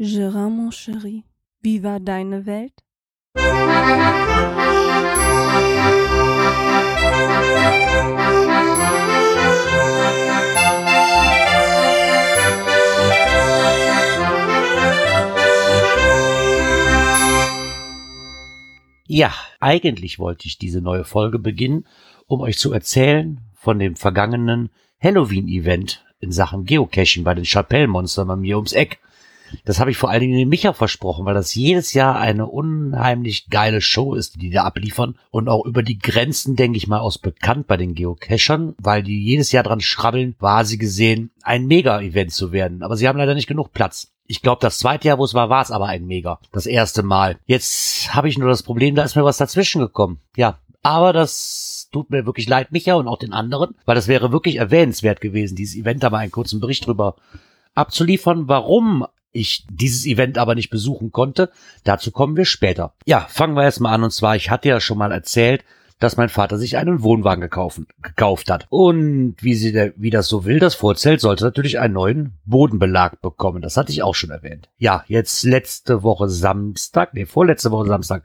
Gérard, mon chéri, wie war deine Welt? Ja, eigentlich wollte ich diese neue Folge beginnen, um euch zu erzählen von dem vergangenen Halloween-Event in Sachen Geocaching bei den Chapelle-Monstern bei mir ums Eck. Das habe ich vor allen Dingen dem Micha versprochen, weil das jedes Jahr eine unheimlich geile Show ist, die da abliefern. Und auch über die Grenzen, denke ich mal, aus bekannt bei den Geocachern, weil die jedes Jahr dran schrabbeln, war sie gesehen, ein Mega-Event zu werden. Aber sie haben leider nicht genug Platz. Ich glaube, das zweite Jahr, wo es war, war es aber ein Mega. Das erste Mal. Jetzt habe ich nur das Problem, da ist mir was dazwischen gekommen. Ja, aber das tut mir wirklich leid, Micha und auch den anderen, weil das wäre wirklich erwähnenswert gewesen, dieses Event da mal einen kurzen Bericht drüber abzuliefern, warum ich dieses Event aber nicht besuchen konnte. Dazu kommen wir später. Ja, fangen wir erstmal an. Und zwar, ich hatte ja schon mal erzählt, dass mein Vater sich einen Wohnwagen gekauft, gekauft hat. Und wie, sie, wie das so will, das Vorzelt sollte natürlich einen neuen Bodenbelag bekommen. Das hatte ich auch schon erwähnt. Ja, jetzt letzte Woche Samstag, nee, vorletzte Woche Samstag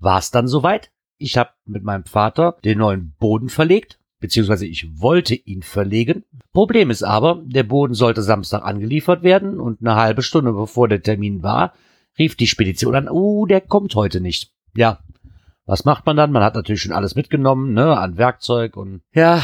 war es dann soweit. Ich habe mit meinem Vater den neuen Boden verlegt, beziehungsweise ich wollte ihn verlegen. Problem ist aber, der Boden sollte Samstag angeliefert werden und eine halbe Stunde bevor der Termin war, rief die Spedition an, uh, der kommt heute nicht. Ja, was macht man dann? Man hat natürlich schon alles mitgenommen, ne, an Werkzeug und ja,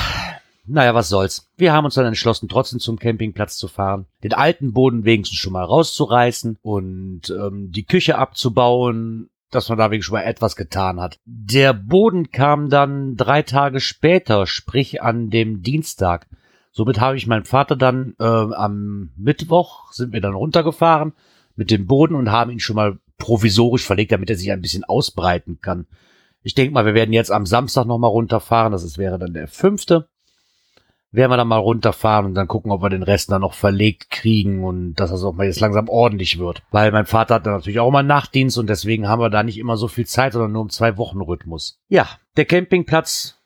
naja, was soll's. Wir haben uns dann entschlossen, trotzdem zum Campingplatz zu fahren, den alten Boden wenigstens schon mal rauszureißen und ähm, die Küche abzubauen, dass man da wenigstens schon mal etwas getan hat. Der Boden kam dann drei Tage später, sprich an dem Dienstag. Somit habe ich meinen Vater dann äh, am Mittwoch sind wir dann runtergefahren mit dem Boden und haben ihn schon mal provisorisch verlegt, damit er sich ein bisschen ausbreiten kann. Ich denke mal, wir werden jetzt am Samstag nochmal runterfahren. Das ist, wäre dann der fünfte. Werden wir dann mal runterfahren und dann gucken, ob wir den Rest dann noch verlegt kriegen und dass das auch mal jetzt langsam ordentlich wird. Weil mein Vater hat dann natürlich auch mal Nachtdienst und deswegen haben wir da nicht immer so viel Zeit, sondern nur um zwei Wochen Rhythmus. Ja, der Campingplatz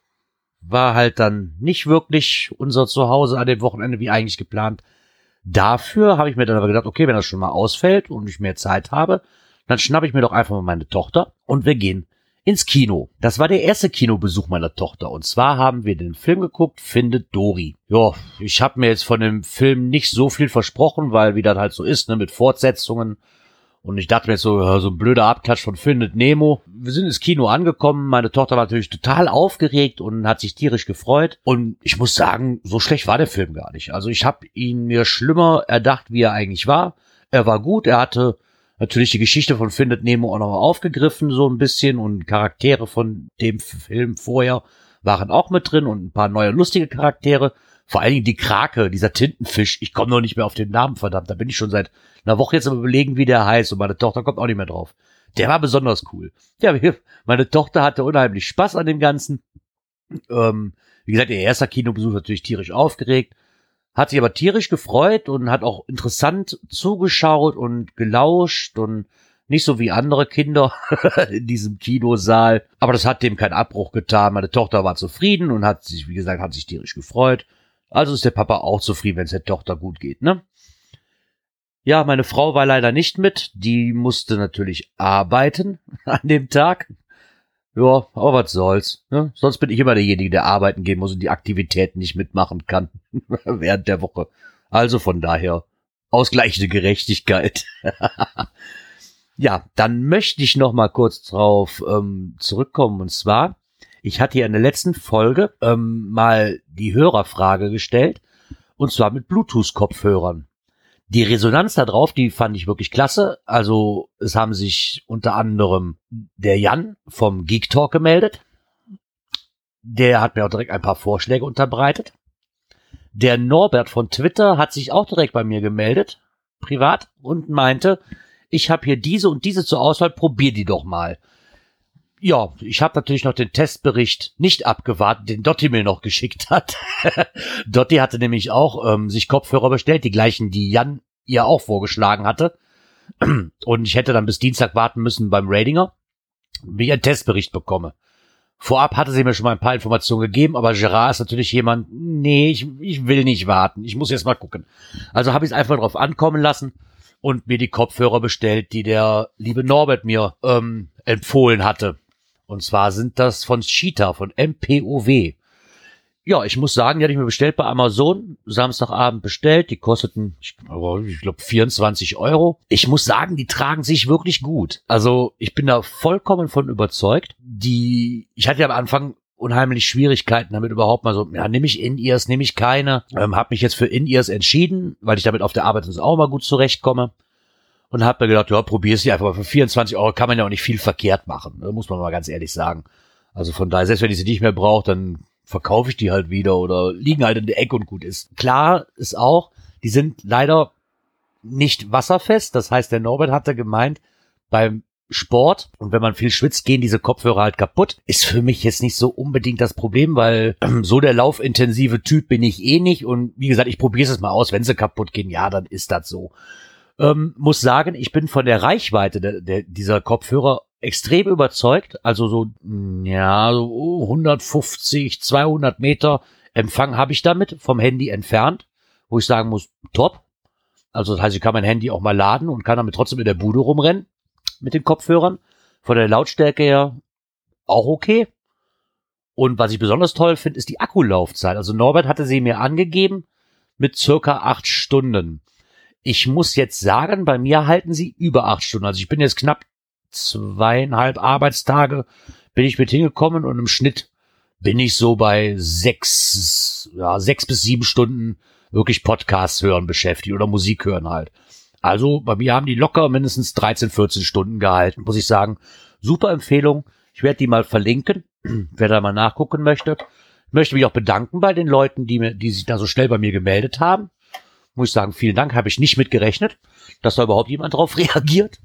war halt dann nicht wirklich unser Zuhause an dem Wochenende wie eigentlich geplant. Dafür habe ich mir dann aber gedacht, okay, wenn das schon mal ausfällt und ich mehr Zeit habe, dann schnappe ich mir doch einfach mal meine Tochter und wir gehen ins Kino. Das war der erste Kinobesuch meiner Tochter. Und zwar haben wir den Film geguckt, Findet Dory. Ja, ich habe mir jetzt von dem Film nicht so viel versprochen, weil wie das halt so ist, ne, mit Fortsetzungen. Und ich dachte mir jetzt so, so ein blöder Abklatsch von Findet Nemo. Wir sind ins Kino angekommen. Meine Tochter war natürlich total aufgeregt und hat sich tierisch gefreut. Und ich muss sagen, so schlecht war der Film gar nicht. Also ich habe ihn mir schlimmer erdacht, wie er eigentlich war. Er war gut. Er hatte natürlich die Geschichte von Findet Nemo auch noch aufgegriffen, so ein bisschen, und Charaktere von dem Film vorher waren auch mit drin und ein paar neue lustige Charaktere. Vor allen Dingen die Krake, dieser Tintenfisch. Ich komme noch nicht mehr auf den Namen, verdammt. Da bin ich schon seit einer Woche jetzt am überlegen, wie der heißt. Und meine Tochter kommt auch nicht mehr drauf. Der war besonders cool. Ja, meine Tochter hatte unheimlich Spaß an dem Ganzen. Ähm, wie gesagt, ihr erster Kinobesuch natürlich tierisch aufgeregt hat sich aber tierisch gefreut und hat auch interessant zugeschaut und gelauscht und nicht so wie andere Kinder in diesem Kinosaal. Aber das hat dem keinen Abbruch getan. Meine Tochter war zufrieden und hat sich, wie gesagt, hat sich tierisch gefreut. Also ist der Papa auch zufrieden, wenn es der Tochter gut geht, ne? Ja, meine Frau war leider nicht mit. Die musste natürlich arbeiten an dem Tag. Ja, aber was soll's. Ne? Sonst bin ich immer derjenige, der arbeiten gehen muss und die Aktivitäten nicht mitmachen kann während der Woche. Also von daher ausgleichende Gerechtigkeit. ja, dann möchte ich noch mal kurz drauf ähm, zurückkommen. Und zwar, ich hatte ja in der letzten Folge ähm, mal die Hörerfrage gestellt. Und zwar mit Bluetooth-Kopfhörern. Die Resonanz da drauf, die fand ich wirklich klasse. Also es haben sich unter anderem der Jan vom Geek Talk gemeldet. Der hat mir auch direkt ein paar Vorschläge unterbreitet. Der Norbert von Twitter hat sich auch direkt bei mir gemeldet, privat, und meinte, ich habe hier diese und diese zur Auswahl, probier die doch mal. Ja, ich habe natürlich noch den Testbericht nicht abgewartet, den Dotti mir noch geschickt hat. Dotti hatte nämlich auch ähm, sich Kopfhörer bestellt, die gleichen, die Jan ihr auch vorgeschlagen hatte. Und ich hätte dann bis Dienstag warten müssen beim Ratinger, wie ich einen Testbericht bekomme. Vorab hatte sie mir schon mal ein paar Informationen gegeben, aber Gerard ist natürlich jemand, nee, ich, ich will nicht warten, ich muss jetzt mal gucken. Also habe ich es einfach drauf ankommen lassen und mir die Kopfhörer bestellt, die der liebe Norbert mir ähm, empfohlen hatte. Und zwar sind das von Cheetah, von MPOW. Ja, ich muss sagen, die hatte ich mir bestellt bei Amazon, Samstagabend bestellt, die kosteten, ich, glaube, 24 Euro. Ich muss sagen, die tragen sich wirklich gut. Also ich bin da vollkommen von überzeugt. Die, ich hatte ja am Anfang unheimlich Schwierigkeiten damit überhaupt mal so, ja, nehme ich In-Ears, nehme ich keine. Ähm, habe mich jetzt für In-Ears entschieden, weil ich damit auf der Arbeit auch mal gut zurechtkomme. Und habe mir gedacht, ja, probier es einfach. Für 24 Euro kann man ja auch nicht viel verkehrt machen. Da muss man mal ganz ehrlich sagen. Also von daher, selbst wenn ich sie nicht mehr brauche, dann verkaufe ich die halt wieder oder liegen halt in der Ecke und gut ist. Klar ist auch, die sind leider nicht wasserfest. Das heißt, der Norbert hatte gemeint, beim Sport und wenn man viel schwitzt, gehen diese Kopfhörer halt kaputt. Ist für mich jetzt nicht so unbedingt das Problem, weil ähm, so der laufintensive Typ bin ich eh nicht und wie gesagt, ich probiere es mal aus. Wenn sie kaputt gehen, ja, dann ist das so. Ähm, muss sagen, ich bin von der Reichweite der, der, dieser Kopfhörer extrem überzeugt. Also so, ja, so 150, 200 Meter Empfang habe ich damit vom Handy entfernt, wo ich sagen muss, top. Also das heißt, ich kann mein Handy auch mal laden und kann damit trotzdem in der Bude rumrennen mit den Kopfhörern. Von der Lautstärke her auch okay. Und was ich besonders toll finde, ist die Akkulaufzeit. Also Norbert hatte sie mir angegeben mit circa acht Stunden. Ich muss jetzt sagen, bei mir halten sie über acht Stunden. Also ich bin jetzt knapp zweieinhalb Arbeitstage bin ich mit hingekommen und im Schnitt bin ich so bei sechs, ja, sechs bis sieben Stunden wirklich Podcasts hören beschäftigt oder Musik hören halt. Also bei mir haben die locker mindestens 13, 14 Stunden gehalten, muss ich sagen. Super Empfehlung. Ich werde die mal verlinken, wer da mal nachgucken möchte. Ich möchte mich auch bedanken bei den Leuten, die, mir, die sich da so schnell bei mir gemeldet haben. Muss ich sagen, vielen Dank, habe ich nicht mit gerechnet, dass da überhaupt jemand drauf reagiert.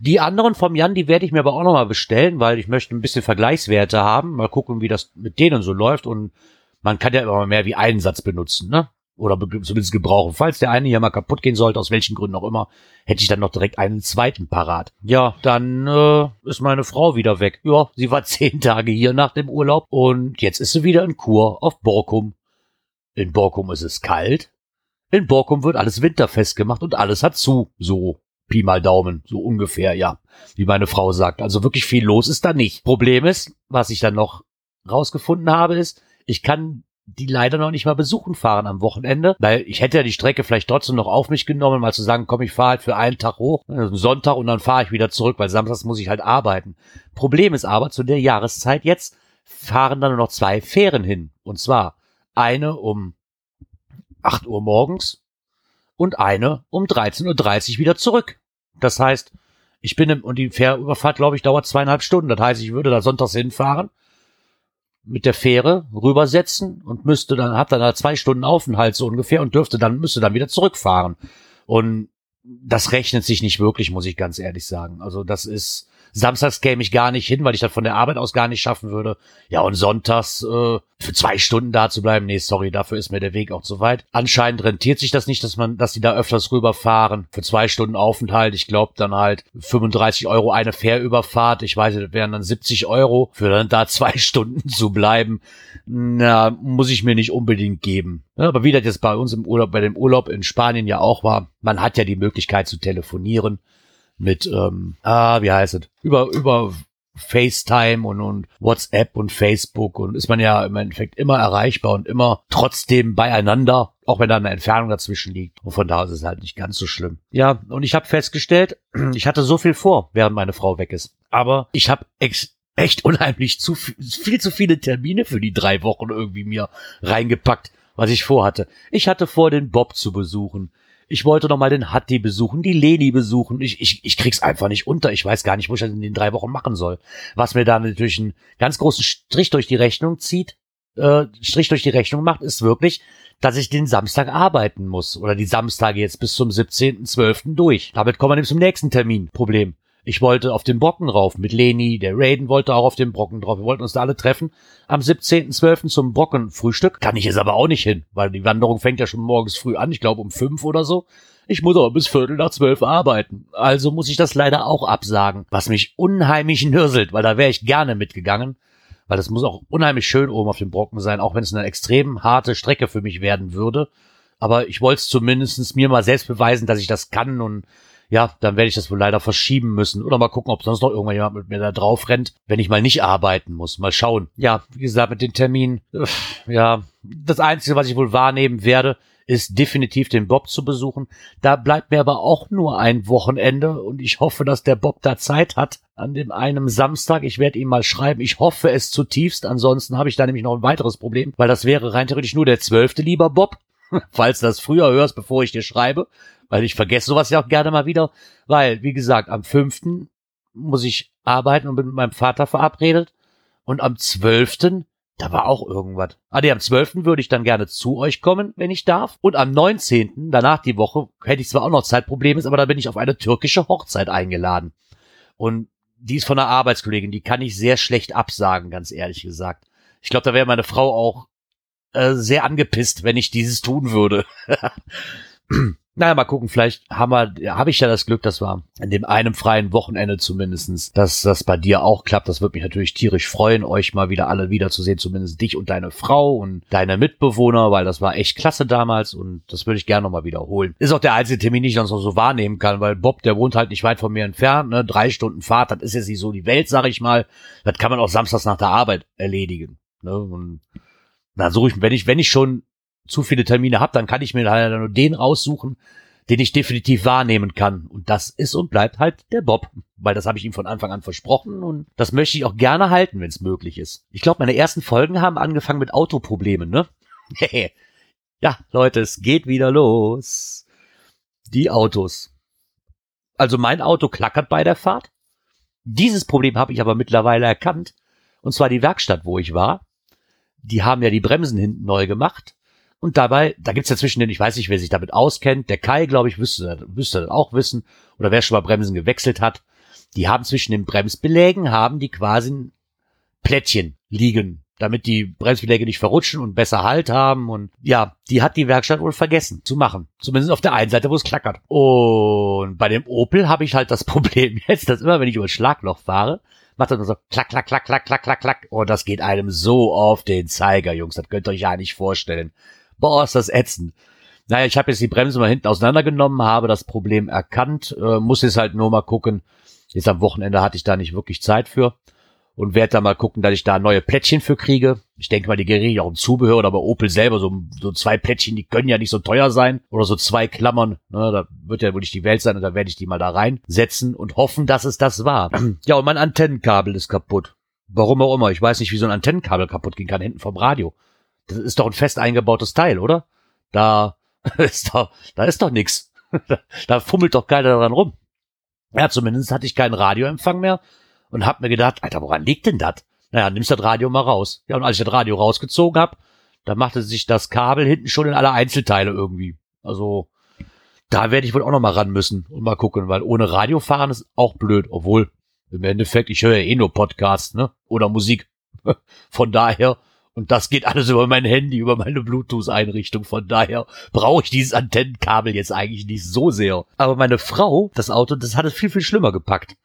Die anderen vom Jan, die werde ich mir aber auch nochmal bestellen, weil ich möchte ein bisschen Vergleichswerte haben. Mal gucken, wie das mit denen so läuft. Und man kann ja immer mehr wie einen Satz benutzen, ne? Oder zumindest gebrauchen. Falls der eine hier mal kaputt gehen sollte, aus welchen Gründen auch immer, hätte ich dann noch direkt einen zweiten parat. Ja, dann äh, ist meine Frau wieder weg. Ja, sie war zehn Tage hier nach dem Urlaub und jetzt ist sie wieder in Kur auf Borkum. In Borkum ist es kalt. In Borkum wird alles winterfest gemacht und alles hat zu. So. Pi mal Daumen, so ungefähr, ja, wie meine Frau sagt. Also wirklich viel los ist da nicht. Problem ist, was ich dann noch rausgefunden habe, ist, ich kann die leider noch nicht mal besuchen fahren am Wochenende, weil ich hätte ja die Strecke vielleicht trotzdem noch auf mich genommen, mal zu sagen, komm, ich fahre halt für einen Tag hoch, also Sonntag und dann fahre ich wieder zurück, weil samstags muss ich halt arbeiten. Problem ist aber, zu der Jahreszeit jetzt fahren dann nur noch zwei Fähren hin. Und zwar eine um 8 Uhr morgens und eine um 13.30 Uhr wieder zurück. Das heißt, ich bin im, und die Fährüberfahrt, glaube ich, dauert zweieinhalb Stunden. Das heißt, ich würde da sonntags hinfahren, mit der Fähre rübersetzen und müsste dann, hat dann da zwei Stunden Aufenthalt so ungefähr und dürfte dann, müsste dann wieder zurückfahren. Und das rechnet sich nicht wirklich, muss ich ganz ehrlich sagen. Also das ist, Samstags käme ich gar nicht hin, weil ich das von der Arbeit aus gar nicht schaffen würde. Ja, und sonntags äh, für zwei Stunden da zu bleiben, nee, sorry, dafür ist mir der Weg auch zu weit. Anscheinend rentiert sich das nicht, dass man, dass die da öfters rüberfahren. Für zwei Stunden Aufenthalt, ich glaube dann halt 35 Euro eine Fährüberfahrt. Ich weiß, das wären dann 70 Euro für dann da zwei Stunden zu bleiben. Na, muss ich mir nicht unbedingt geben. Ja, aber wie das jetzt bei uns im Urlaub, bei dem Urlaub in Spanien ja auch war, man hat ja die Möglichkeit zu telefonieren mit, ähm, ah, wie heißt es, über, über FaceTime und, und WhatsApp und Facebook und ist man ja im Endeffekt immer erreichbar und immer trotzdem beieinander, auch wenn da eine Entfernung dazwischen liegt. Und von da ist es halt nicht ganz so schlimm. Ja, und ich habe festgestellt, ich hatte so viel vor, während meine Frau weg ist. Aber ich habe echt unheimlich zu viel, viel zu viele Termine für die drei Wochen irgendwie mir reingepackt, was ich vorhatte. Ich hatte vor, den Bob zu besuchen. Ich wollte noch mal den Hatti besuchen, die Leni besuchen. Ich, ich, ich krieg's einfach nicht unter. Ich weiß gar nicht, wo ich das in den drei Wochen machen soll. Was mir da natürlich einen ganz großen Strich durch die Rechnung zieht, äh, Strich durch die Rechnung macht, ist wirklich, dass ich den Samstag arbeiten muss. Oder die Samstage jetzt bis zum 17.12. durch. Damit kommen wir nämlich zum nächsten Termin. Problem. Ich wollte auf den Brocken rauf mit Leni, der Raiden wollte auch auf den Brocken drauf. Wir wollten uns da alle treffen am 17.12. zum Brockenfrühstück. Kann ich jetzt aber auch nicht hin, weil die Wanderung fängt ja schon morgens früh an, ich glaube um fünf oder so. Ich muss aber bis Viertel nach zwölf arbeiten. Also muss ich das leider auch absagen, was mich unheimlich nürselt, weil da wäre ich gerne mitgegangen. Weil das muss auch unheimlich schön oben auf dem Brocken sein, auch wenn es eine extrem harte Strecke für mich werden würde. Aber ich wollte es zumindest mir mal selbst beweisen, dass ich das kann und ja, dann werde ich das wohl leider verschieben müssen. Oder mal gucken, ob sonst noch irgendwann jemand mit mir da drauf rennt, wenn ich mal nicht arbeiten muss. Mal schauen. Ja, wie gesagt, mit den Terminen, ja, das Einzige, was ich wohl wahrnehmen werde, ist definitiv den Bob zu besuchen. Da bleibt mir aber auch nur ein Wochenende und ich hoffe, dass der Bob da Zeit hat an dem einen Samstag. Ich werde ihm mal schreiben. Ich hoffe es zutiefst. Ansonsten habe ich da nämlich noch ein weiteres Problem, weil das wäre rein theoretisch nur der zwölfte, lieber Bob. Falls du das früher hörst, bevor ich dir schreibe, weil ich vergesse sowas ja auch gerne mal wieder, weil, wie gesagt, am fünften muss ich arbeiten und bin mit meinem Vater verabredet und am zwölften da war auch irgendwas. Ah, nee, am 12. würde ich dann gerne zu euch kommen, wenn ich darf. Und am 19., danach die Woche, hätte ich zwar auch noch Zeitprobleme, aber da bin ich auf eine türkische Hochzeit eingeladen. Und die ist von einer Arbeitskollegin, die kann ich sehr schlecht absagen, ganz ehrlich gesagt. Ich glaube, da wäre meine Frau auch äh, sehr angepisst, wenn ich dieses tun würde. Naja, mal gucken, vielleicht habe ich ja das Glück, dass wir an dem einem freien Wochenende zumindestens, dass das bei dir auch klappt. Das würde mich natürlich tierisch freuen, euch mal wieder alle wiederzusehen, zumindest dich und deine Frau und deine Mitbewohner, weil das war echt klasse damals und das würde ich gerne nochmal wiederholen. Ist auch der einzige Termin, den ich sonst noch so wahrnehmen kann, weil Bob, der wohnt halt nicht weit von mir entfernt, ne? drei Stunden Fahrt, das ist jetzt nicht so die Welt, sag ich mal. Das kann man auch samstags nach der Arbeit erledigen. Ne? Und na, suche ich, wenn ich, wenn ich schon zu viele Termine habe, dann kann ich mir halt nur den raussuchen, den ich definitiv wahrnehmen kann. Und das ist und bleibt halt der Bob. Weil das habe ich ihm von Anfang an versprochen und das möchte ich auch gerne halten, wenn es möglich ist. Ich glaube, meine ersten Folgen haben angefangen mit Autoproblemen, ne? ja, Leute, es geht wieder los. Die Autos. Also mein Auto klackert bei der Fahrt. Dieses Problem habe ich aber mittlerweile erkannt. Und zwar die Werkstatt, wo ich war. Die haben ja die Bremsen hinten neu gemacht. Und dabei, da gibt's ja zwischen den, ich weiß nicht, wer sich damit auskennt, der Kai, glaube ich, wüsste, wüsste das auch wissen, oder wer schon mal Bremsen gewechselt hat, die haben zwischen den Bremsbelägen, haben die quasi ein Plättchen liegen, damit die Bremsbeläge nicht verrutschen und besser Halt haben. Und ja, die hat die Werkstatt wohl vergessen zu machen. Zumindest auf der einen Seite, wo es klackert. Und bei dem Opel habe ich halt das Problem jetzt, dass immer, wenn ich über Schlagloch fahre, macht er nur so klack, klack, klack, klack, klack, klack, klack. Und oh, das geht einem so auf den Zeiger, Jungs. Das könnt ihr euch ja nicht vorstellen boah, ist das ätzend. Naja, ich habe jetzt die Bremse mal hinten auseinandergenommen, habe das Problem erkannt, äh, muss jetzt halt nur mal gucken. Jetzt am Wochenende hatte ich da nicht wirklich Zeit für und werde da mal gucken, dass ich da neue Plättchen für kriege. Ich denke mal, die kriege auch im Zubehör oder bei Opel selber so, so zwei Plättchen, die können ja nicht so teuer sein oder so zwei Klammern. Ne, da wird ja wohl nicht die Welt sein und da werde ich die mal da reinsetzen und hoffen, dass es das war. ja, und mein Antennenkabel ist kaputt. Warum auch immer. Ich weiß nicht, wie so ein Antennenkabel kaputt gehen kann, hinten vom Radio. Das ist doch ein fest eingebautes Teil, oder? Da ist doch, da ist doch nix. da fummelt doch keiner dran rum. Ja, zumindest hatte ich keinen Radioempfang mehr und hab mir gedacht, Alter, woran liegt denn das? Naja, nimmst das Radio mal raus. Ja, und als ich das Radio rausgezogen hab, da machte sich das Kabel hinten schon in alle Einzelteile irgendwie. Also, da werde ich wohl auch noch mal ran müssen und mal gucken, weil ohne Radio fahren ist auch blöd, obwohl im Endeffekt, ich höre ja eh nur Podcasts, ne? Oder Musik. Von daher und das geht alles über mein Handy, über meine Bluetooth-Einrichtung. Von daher brauche ich dieses Antennenkabel jetzt eigentlich nicht so sehr. Aber meine Frau, das Auto, das hat es viel, viel schlimmer gepackt.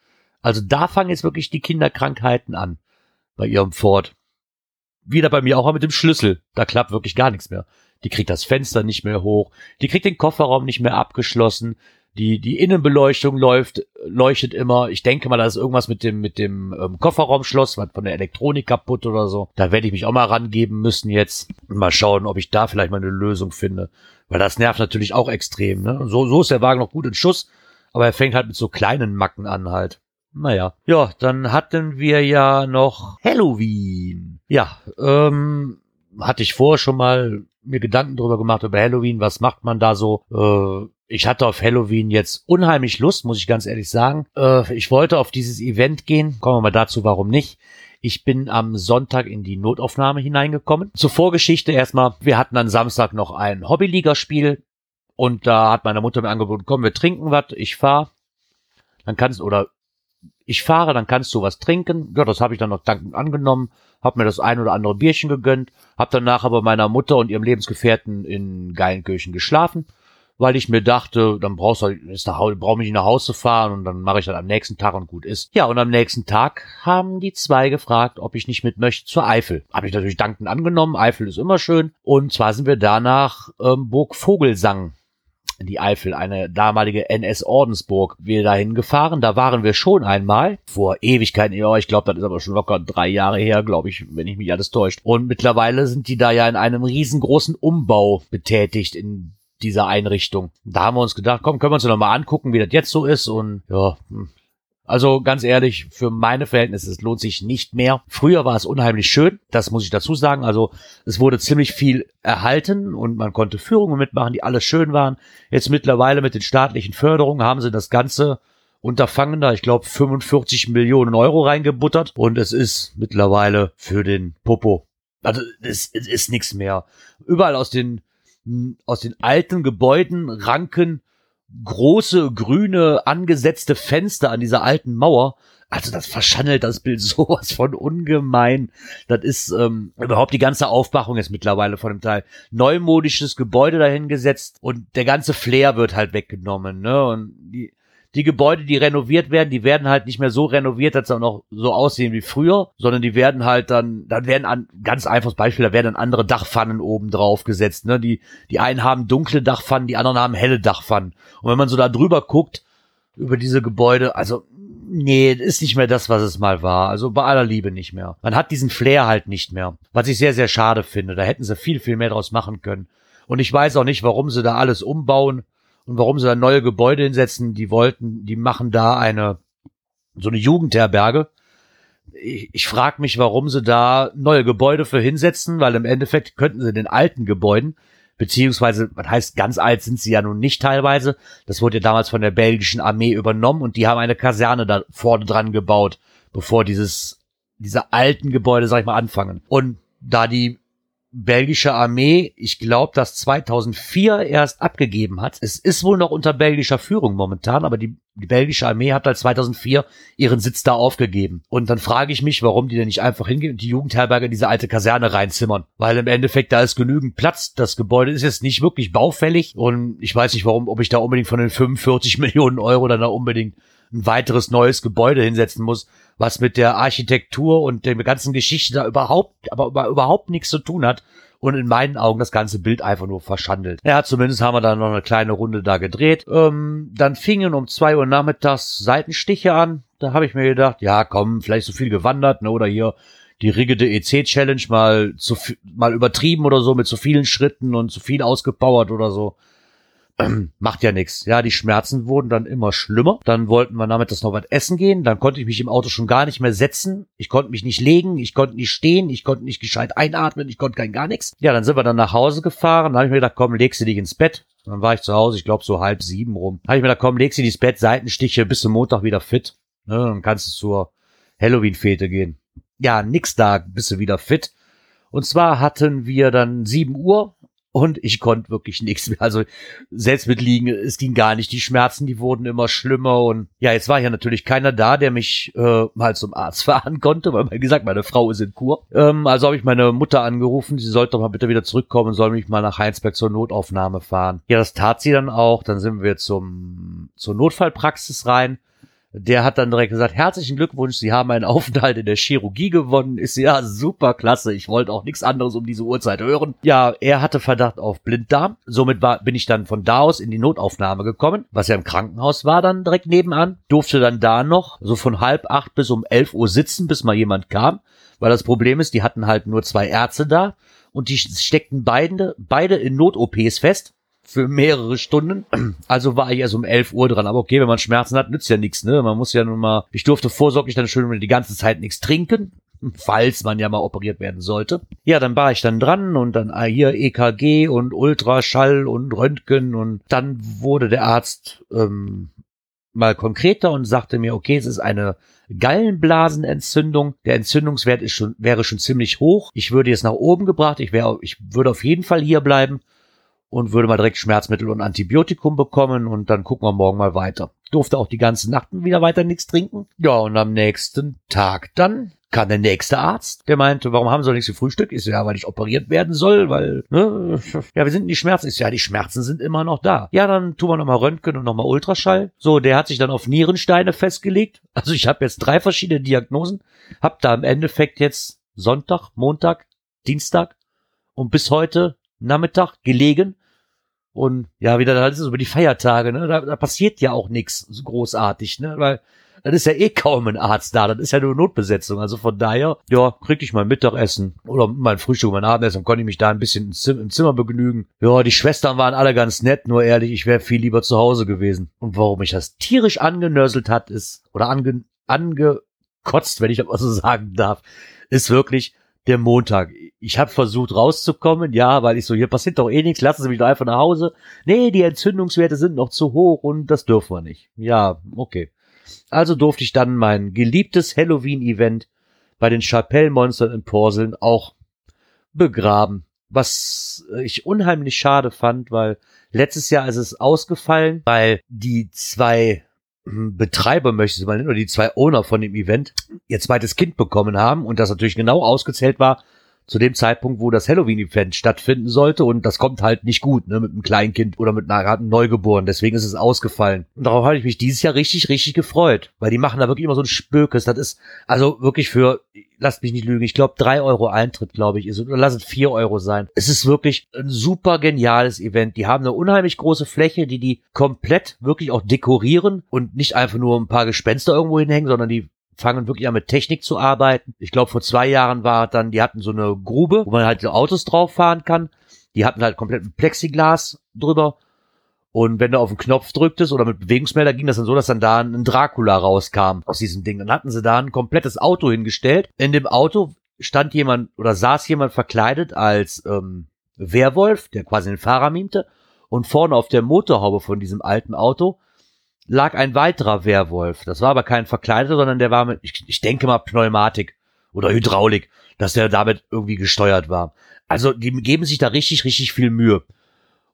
Also da fangen jetzt wirklich die Kinderkrankheiten an. Bei ihrem Ford. Wieder bei mir auch mit dem Schlüssel. Da klappt wirklich gar nichts mehr. Die kriegt das Fenster nicht mehr hoch. Die kriegt den Kofferraum nicht mehr abgeschlossen. Die, die Innenbeleuchtung läuft, leuchtet immer. Ich denke mal, da ist irgendwas mit dem, mit dem ähm, Kofferraumschloss, was von der Elektronik kaputt oder so. Da werde ich mich auch mal rangeben müssen jetzt. Mal schauen, ob ich da vielleicht mal eine Lösung finde. Weil das nervt natürlich auch extrem. Ne? So, so ist der Wagen noch gut in Schuss, aber er fängt halt mit so kleinen Macken an halt. Naja. Ja, dann hatten wir ja noch Halloween. Ja, ähm, hatte ich vorher schon mal mir Gedanken drüber gemacht über Halloween, was macht man da so? Äh, ich hatte auf Halloween jetzt unheimlich Lust, muss ich ganz ehrlich sagen. Äh, ich wollte auf dieses Event gehen. Kommen wir mal dazu, warum nicht. Ich bin am Sonntag in die Notaufnahme hineingekommen. Zur Vorgeschichte erstmal, wir hatten am Samstag noch ein Hobbyligaspiel und da hat meine Mutter mir angeboten, komm, wir trinken was, ich fahr. Dann kannst oder ich fahre, dann kannst du was trinken. Ja, das habe ich dann noch dankend angenommen, hab mir das ein oder andere Bierchen gegönnt, hab danach aber meiner Mutter und ihrem Lebensgefährten in Geilenkirchen geschlafen weil ich mir dachte, dann brauchst du ist Hause, brauche mich nicht nach Hause fahren und dann mache ich das am nächsten Tag und gut ist. Ja, und am nächsten Tag haben die zwei gefragt, ob ich nicht mit möchte zur Eifel. Habe ich natürlich dankend angenommen, Eifel ist immer schön. Und zwar sind wir danach ähm, Burg Vogelsang die Eifel, eine damalige NS-Ordensburg. Wir dahin gefahren, da waren wir schon einmal, vor Ewigkeiten, ja, ich glaube, das ist aber schon locker drei Jahre her, glaube ich, wenn ich mich alles täuscht. Und mittlerweile sind die da ja in einem riesengroßen Umbau betätigt in dieser Einrichtung. Da haben wir uns gedacht, komm, können wir uns noch mal angucken, wie das jetzt so ist und ja, hm. also ganz ehrlich, für meine Verhältnisse, es lohnt sich nicht mehr. Früher war es unheimlich schön, das muss ich dazu sagen. Also es wurde ziemlich viel erhalten und man konnte Führungen mitmachen, die alles schön waren. Jetzt mittlerweile mit den staatlichen Förderungen haben sie das Ganze Unterfangen da, ich glaube, 45 Millionen Euro reingebuttert und es ist mittlerweile für den Popo. Also es, es ist nichts mehr. Überall aus den aus den alten Gebäuden ranken große grüne angesetzte Fenster an dieser alten Mauer. Also das verschandelt das Bild sowas von ungemein. Das ist ähm, überhaupt die ganze Aufmachung ist mittlerweile von dem Teil neumodisches Gebäude dahingesetzt und der ganze Flair wird halt weggenommen. Ne? Und die die Gebäude, die renoviert werden, die werden halt nicht mehr so renoviert, dass sie auch noch so aussehen wie früher, sondern die werden halt dann, dann werden an, ganz einfaches Beispiel, da werden dann andere Dachpfannen oben drauf gesetzt, ne, die, die einen haben dunkle Dachpfannen, die anderen haben helle Dachpfannen. Und wenn man so da drüber guckt, über diese Gebäude, also, nee, ist nicht mehr das, was es mal war. Also bei aller Liebe nicht mehr. Man hat diesen Flair halt nicht mehr. Was ich sehr, sehr schade finde. Da hätten sie viel, viel mehr draus machen können. Und ich weiß auch nicht, warum sie da alles umbauen und warum sie da neue Gebäude hinsetzen. Die wollten, die machen da eine so eine Jugendherberge. Ich, ich frage mich, warum sie da neue Gebäude für hinsetzen, weil im Endeffekt könnten sie den alten Gebäuden, beziehungsweise, was heißt ganz alt sind sie ja nun nicht teilweise. Das wurde ja damals von der belgischen Armee übernommen und die haben eine Kaserne da vorne dran gebaut, bevor dieses, diese alten Gebäude, sag ich mal, anfangen. Und da die belgische Armee, ich glaube, das 2004 erst abgegeben hat. Es ist wohl noch unter belgischer Führung momentan, aber die, die belgische Armee hat halt 2004 ihren Sitz da aufgegeben. Und dann frage ich mich, warum die denn nicht einfach hingehen und die Jugendherberge in diese alte Kaserne reinzimmern. Weil im Endeffekt da ist genügend Platz. Das Gebäude ist jetzt nicht wirklich baufällig und ich weiß nicht, warum, ob ich da unbedingt von den 45 Millionen Euro dann da unbedingt ein weiteres neues Gebäude hinsetzen muss, was mit der Architektur und der ganzen Geschichte da überhaupt, aber überhaupt nichts zu tun hat und in meinen Augen das ganze Bild einfach nur verschandelt. Ja, zumindest haben wir dann noch eine kleine Runde da gedreht. Ähm, dann fingen um zwei Uhr nachmittags Seitenstiche an. Da habe ich mir gedacht, ja komm, vielleicht so viel gewandert, ne, oder hier die riggede EC-Challenge mal zu mal übertrieben oder so mit zu vielen Schritten und zu viel ausgepowert oder so. Macht ja nichts. Ja, die Schmerzen wurden dann immer schlimmer. Dann wollten wir damit das noch was essen gehen. Dann konnte ich mich im Auto schon gar nicht mehr setzen. Ich konnte mich nicht legen, ich konnte nicht stehen, ich konnte nicht gescheit einatmen, ich konnte kein gar nichts. Ja, dann sind wir dann nach Hause gefahren. Dann habe ich mir gedacht, komm, legst du dich ins Bett. Dann war ich zu Hause, ich glaube so halb sieben rum. Habe ich mir gedacht, komm, legst du dich ins Bett, Seitenstiche, bis zum Montag wieder fit. Ne, dann kannst du zur Halloween-Fete gehen. Ja, nix da, bist du wieder fit. Und zwar hatten wir dann sieben Uhr und ich konnte wirklich nichts mehr. Also selbst mit Liegen, es ging gar nicht. Die Schmerzen, die wurden immer schlimmer und ja, jetzt war ja natürlich keiner da, der mich äh, mal zum Arzt fahren konnte, weil wie gesagt, meine Frau ist in Kur. Ähm, also habe ich meine Mutter angerufen, sie sollte doch mal bitte wieder zurückkommen und soll mich mal nach Heinsberg zur Notaufnahme fahren. Ja, das tat sie dann auch. Dann sind wir zum zur Notfallpraxis rein der hat dann direkt gesagt, herzlichen Glückwunsch, Sie haben einen Aufenthalt in der Chirurgie gewonnen. Ist ja super klasse. Ich wollte auch nichts anderes um diese Uhrzeit hören. Ja, er hatte Verdacht auf Blinddarm. Somit war, bin ich dann von da aus in die Notaufnahme gekommen, was ja im Krankenhaus war dann direkt nebenan. Durfte dann da noch so von halb acht bis um elf Uhr sitzen, bis mal jemand kam. Weil das Problem ist, die hatten halt nur zwei Ärzte da und die steckten beide, beide in Not-OPs fest für mehrere Stunden. Also war ich erst um 11 Uhr dran. Aber okay, wenn man Schmerzen hat, nützt ja nichts, ne? Man muss ja nun mal, ich durfte vorsorglich dann schön die ganze Zeit nichts trinken, falls man ja mal operiert werden sollte. Ja, dann war ich dann dran und dann ah, hier EKG und Ultraschall und Röntgen und dann wurde der Arzt ähm, mal konkreter und sagte mir, okay, es ist eine Gallenblasenentzündung. Der Entzündungswert ist schon, wäre schon ziemlich hoch. Ich würde jetzt nach oben gebracht. Ich wäre, ich würde auf jeden Fall hier bleiben und würde mal direkt Schmerzmittel und Antibiotikum bekommen und dann gucken wir morgen mal weiter. Durfte auch die ganze Nacht wieder weiter nichts trinken. Ja, und am nächsten Tag dann kam der nächste Arzt, der meinte, warum haben sie nichts gefrühstückt? Ist ja, weil ich operiert werden soll, weil, ne, ja, wir sind in die Schmerzen. Ist ja, die Schmerzen sind immer noch da. Ja, dann tun wir nochmal Röntgen und nochmal Ultraschall. So, der hat sich dann auf Nierensteine festgelegt. Also ich habe jetzt drei verschiedene Diagnosen, hab da im Endeffekt jetzt Sonntag, Montag, Dienstag und bis heute Nachmittag gelegen Und ja, wieder, das ist über die Feiertage, ne? Da, da passiert ja auch nichts großartig, ne? Weil dann ist ja eh kaum ein Arzt da, das ist ja nur Notbesetzung. Also von daher, ja, krieg ich mein Mittagessen oder mein Frühstück, mein Abendessen, konnte ich mich da ein bisschen im Zimmer begnügen. Ja, die Schwestern waren alle ganz nett, nur ehrlich, ich wäre viel lieber zu Hause gewesen. Und warum mich das tierisch angenörselt hat, ist, oder ange, angekotzt, wenn ich das mal so sagen darf, ist wirklich, der Montag. Ich habe versucht rauszukommen, ja, weil ich so, hier passiert doch eh nichts, lassen Sie mich doch einfach nach Hause. Nee, die Entzündungswerte sind noch zu hoch und das dürfen wir nicht. Ja, okay. Also durfte ich dann mein geliebtes Halloween-Event bei den Chapelle-Monstern in Porseln auch begraben. Was ich unheimlich schade fand, weil letztes Jahr ist es ausgefallen, weil die zwei Betreiber, möchte ich mal nennen, oder die zwei Owner von dem Event ihr zweites Kind bekommen haben und das natürlich genau ausgezählt war, zu dem Zeitpunkt, wo das Halloween-Event stattfinden sollte und das kommt halt nicht gut, ne, mit einem Kleinkind oder mit einer Neugeboren. Deswegen ist es ausgefallen. Und darauf habe ich mich dieses Jahr richtig, richtig gefreut, weil die machen da wirklich immer so ein Spökes. Das ist also wirklich für, lasst mich nicht lügen, ich glaube drei Euro Eintritt, glaube ich, ist oder lass es vier Euro sein. Es ist wirklich ein super geniales Event. Die haben eine unheimlich große Fläche, die die komplett wirklich auch dekorieren und nicht einfach nur ein paar Gespenster irgendwo hinhängen, sondern die fangen wirklich an mit Technik zu arbeiten. Ich glaube, vor zwei Jahren war dann, die hatten so eine Grube, wo man halt so Autos drauf fahren kann. Die hatten halt komplett ein Plexiglas drüber. Und wenn du auf den Knopf drücktest oder mit Bewegungsmelder ging das dann so, dass dann da ein Dracula rauskam aus diesem Ding. Dann hatten sie da ein komplettes Auto hingestellt. In dem Auto stand jemand oder saß jemand verkleidet als ähm, Werwolf, der quasi den Fahrer mimte. Und vorne auf der Motorhaube von diesem alten Auto lag ein weiterer Werwolf. Das war aber kein Verkleideter, sondern der war mit, ich, ich denke mal, Pneumatik oder Hydraulik, dass der damit irgendwie gesteuert war. Also die geben sich da richtig, richtig viel Mühe.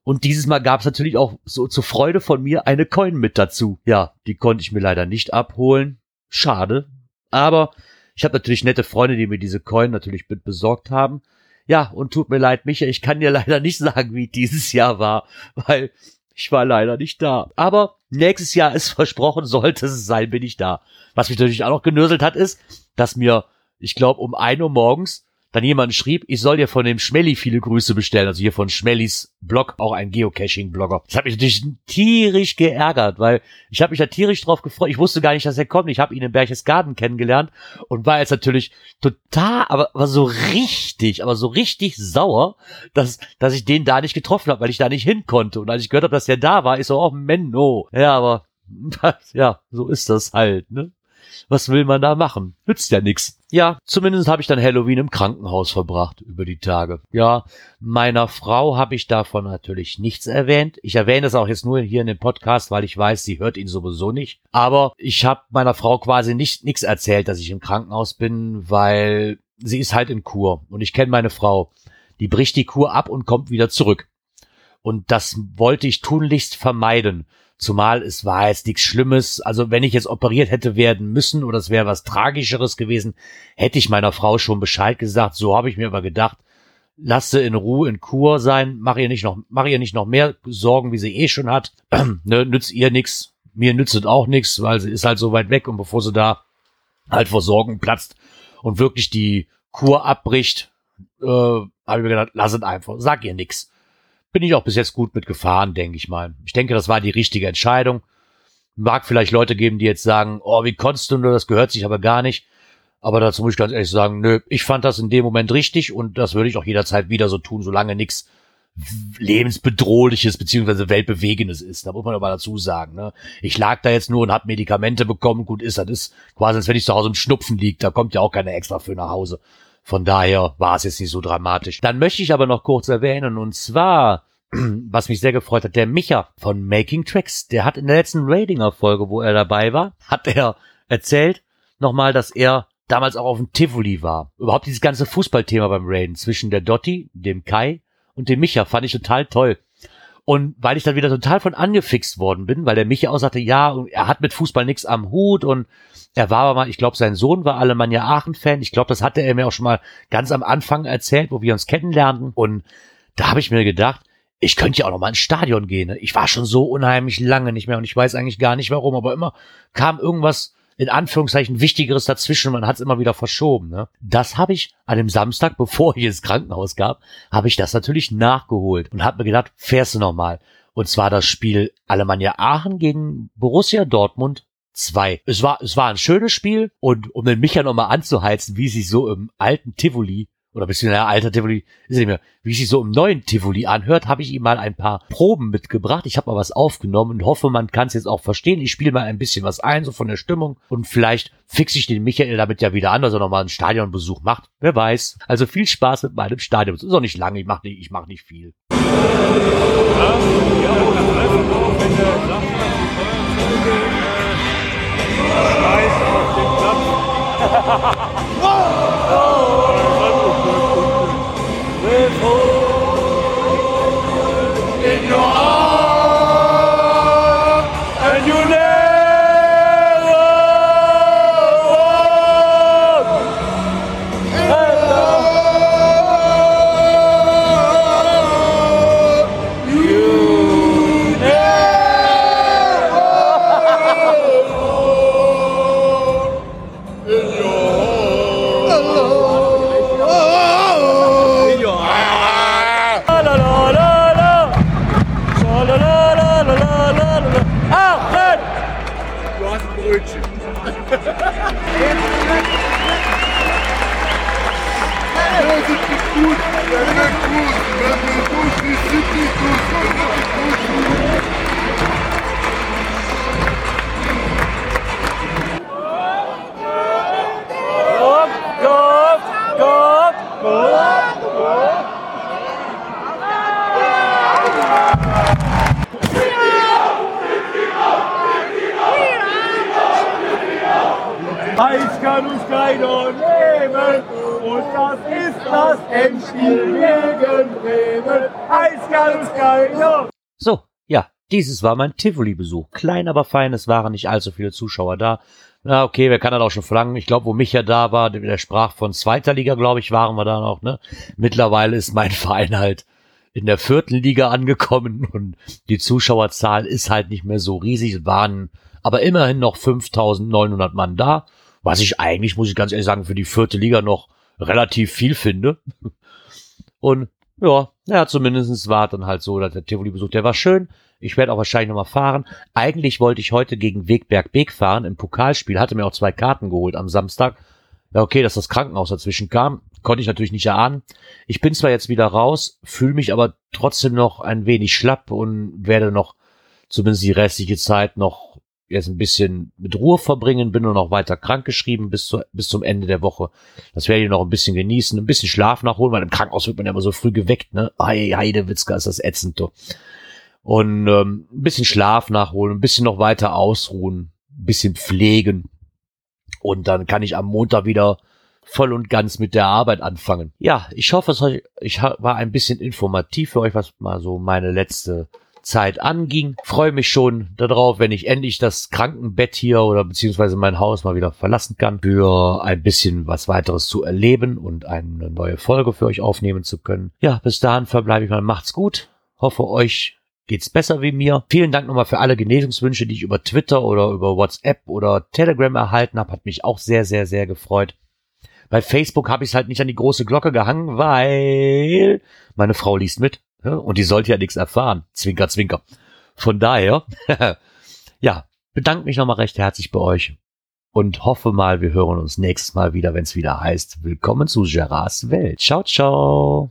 Und dieses Mal gab es natürlich auch so zur Freude von mir eine Coin mit dazu. Ja, die konnte ich mir leider nicht abholen. Schade. Aber ich habe natürlich nette Freunde, die mir diese Coin natürlich mit besorgt haben. Ja, und tut mir leid, Micha, ich kann dir leider nicht sagen, wie dieses Jahr war, weil ich war leider nicht da. Aber nächstes Jahr ist versprochen, sollte es sein, bin ich da. Was mich natürlich auch noch genörselt hat, ist, dass mir, ich glaube, um ein Uhr morgens dann jemand schrieb, ich soll dir von dem Schmelly viele Grüße bestellen, also hier von Schmellys Blog, auch ein Geocaching-Blogger. Das hat mich natürlich tierisch geärgert, weil ich habe mich da tierisch drauf gefreut. Ich wusste gar nicht, dass er kommt. Ich habe ihn in Berchtesgaden kennengelernt und war jetzt natürlich total, aber, aber so richtig, aber so richtig sauer, dass, dass ich den da nicht getroffen habe, weil ich da nicht hin konnte. Und als ich gehört habe, dass er da war, ich so, oh Menno. Ja, aber ja, so ist das halt, ne? Was will man da machen? Nützt ja nix. Ja, zumindest habe ich dann Halloween im Krankenhaus verbracht über die Tage. Ja, meiner Frau habe ich davon natürlich nichts erwähnt. Ich erwähne es auch jetzt nur hier in dem Podcast, weil ich weiß, sie hört ihn sowieso nicht. Aber ich habe meiner Frau quasi nicht nichts erzählt, dass ich im Krankenhaus bin, weil sie ist halt in Kur und ich kenne meine Frau. Die bricht die Kur ab und kommt wieder zurück. Und das wollte ich tunlichst vermeiden. Zumal es war jetzt nichts Schlimmes. Also wenn ich jetzt operiert hätte werden müssen oder es wäre was Tragischeres gewesen, hätte ich meiner Frau schon Bescheid gesagt. So habe ich mir aber gedacht, lass sie in Ruhe in Kur sein, mach ihr nicht noch, mach ihr nicht noch mehr Sorgen, wie sie eh schon hat. ne, nützt ihr nix, mir nützt es auch nichts, weil sie ist halt so weit weg und bevor sie da halt vor Sorgen platzt und wirklich die Kur abbricht, äh, habe ich mir gedacht, lass es einfach, sag ihr nix bin ich auch bis jetzt gut mitgefahren, denke ich mal. Ich denke, das war die richtige Entscheidung. Mag vielleicht Leute geben, die jetzt sagen, oh, wie konntest du nur, das gehört sich aber gar nicht. Aber dazu muss ich ganz ehrlich sagen, nö, ich fand das in dem Moment richtig und das würde ich auch jederzeit wieder so tun, solange nichts lebensbedrohliches beziehungsweise weltbewegendes ist. Da muss man aber dazu sagen. Ne? Ich lag da jetzt nur und hab Medikamente bekommen. Gut ist, das ist quasi, als wenn ich zu Hause im Schnupfen liegt. Da kommt ja auch keine extra für nach Hause. Von daher war es jetzt nicht so dramatisch. Dann möchte ich aber noch kurz erwähnen, und zwar, was mich sehr gefreut hat, der Micha von Making Tracks, der hat in der letzten Radinger-Folge, wo er dabei war, hat er erzählt nochmal, dass er damals auch auf dem Tivoli war. Überhaupt dieses ganze Fußballthema beim Raiden zwischen der Dotti, dem Kai und dem Micha fand ich total toll. Und weil ich dann wieder total von angefixt worden bin, weil der Micha auch sagte, ja, er hat mit Fußball nichts am Hut und er war aber mal, ich glaube, sein Sohn war Alemannia Aachen-Fan. Ich glaube, das hatte er mir auch schon mal ganz am Anfang erzählt, wo wir uns kennenlernten. Und da habe ich mir gedacht, ich könnte ja auch noch mal ins Stadion gehen. Ne? Ich war schon so unheimlich lange nicht mehr und ich weiß eigentlich gar nicht warum, aber immer kam irgendwas in Anführungszeichen Wichtigeres dazwischen. Man hat es immer wieder verschoben. Ne? Das habe ich an dem Samstag, bevor ich ins Krankenhaus gab, habe ich das natürlich nachgeholt und habe mir gedacht, fährst du nochmal. Und zwar das Spiel Alemannia Aachen gegen Borussia Dortmund 2. Es war, es war ein schönes Spiel und um den Micha nochmal anzuheizen, wie sich so im alten Tivoli oder beziehungsweise alter Tivoli, ist nicht mehr, wie sich so im neuen Tivoli anhört, habe ich ihm mal ein paar Proben mitgebracht. Ich habe mal was aufgenommen und hoffe, man kann es jetzt auch verstehen. Ich spiele mal ein bisschen was ein, so von der Stimmung und vielleicht fixe ich den Michael damit ja wieder an, dass er nochmal einen Stadionbesuch macht. Wer weiß. Also viel Spaß mit meinem Stadion. Ist auch nicht lange, ich mache nicht, ich mach nicht viel. Ja, Dieses war mein Tivoli-Besuch. Klein, aber fein, es waren nicht allzu viele Zuschauer da. Na, okay, wer kann das auch schon verlangen? Ich glaube, wo Micha da war, der sprach von zweiter Liga, glaube ich, waren wir da noch, ne? Mittlerweile ist mein Verein halt in der vierten Liga angekommen und die Zuschauerzahl ist halt nicht mehr so riesig. Es waren aber immerhin noch 5900 Mann da, was ich eigentlich, muss ich ganz ehrlich sagen, für die vierte Liga noch relativ viel finde. Und ja, ja, zumindestens war dann halt so, dass der Tivoli-Besuch, der war schön. Ich werde auch wahrscheinlich nochmal fahren. Eigentlich wollte ich heute gegen Wegberg Beek fahren im Pokalspiel, hatte mir auch zwei Karten geholt am Samstag. Ja, okay, dass das Krankenhaus dazwischen kam, konnte ich natürlich nicht erahnen. Ich bin zwar jetzt wieder raus, fühle mich aber trotzdem noch ein wenig schlapp und werde noch zumindest die restliche Zeit noch jetzt ein bisschen mit Ruhe verbringen, bin nur noch weiter krankgeschrieben bis, zu, bis zum Ende der Woche. Das werde ich noch ein bisschen genießen, ein bisschen Schlaf nachholen, weil im Krankenhaus wird man ja immer so früh geweckt, ne? Ei, Heidewitzka, ist das ätzend, du. Und ähm, ein bisschen Schlaf nachholen, ein bisschen noch weiter ausruhen, ein bisschen pflegen. Und dann kann ich am Montag wieder voll und ganz mit der Arbeit anfangen. Ja, ich hoffe, es euch, ich war ein bisschen informativ für euch, was mal so meine letzte Zeit anging. Freue mich schon darauf, wenn ich endlich das Krankenbett hier oder beziehungsweise mein Haus mal wieder verlassen kann, für ein bisschen was weiteres zu erleben und eine neue Folge für euch aufnehmen zu können. Ja, bis dahin verbleibe ich mal. Macht's gut. Hoffe euch geht's besser wie mir. Vielen Dank nochmal für alle Genesungswünsche, die ich über Twitter oder über WhatsApp oder Telegram erhalten habe. Hat mich auch sehr, sehr, sehr gefreut. Bei Facebook habe ich es halt nicht an die große Glocke gehangen, weil meine Frau liest mit ja, und die sollte ja nichts erfahren. Zwinker, zwinker. Von daher, ja, bedanke mich nochmal recht herzlich bei euch und hoffe mal, wir hören uns nächstes Mal wieder, wenn es wieder heißt, willkommen zu Gerards Welt. Ciao, ciao.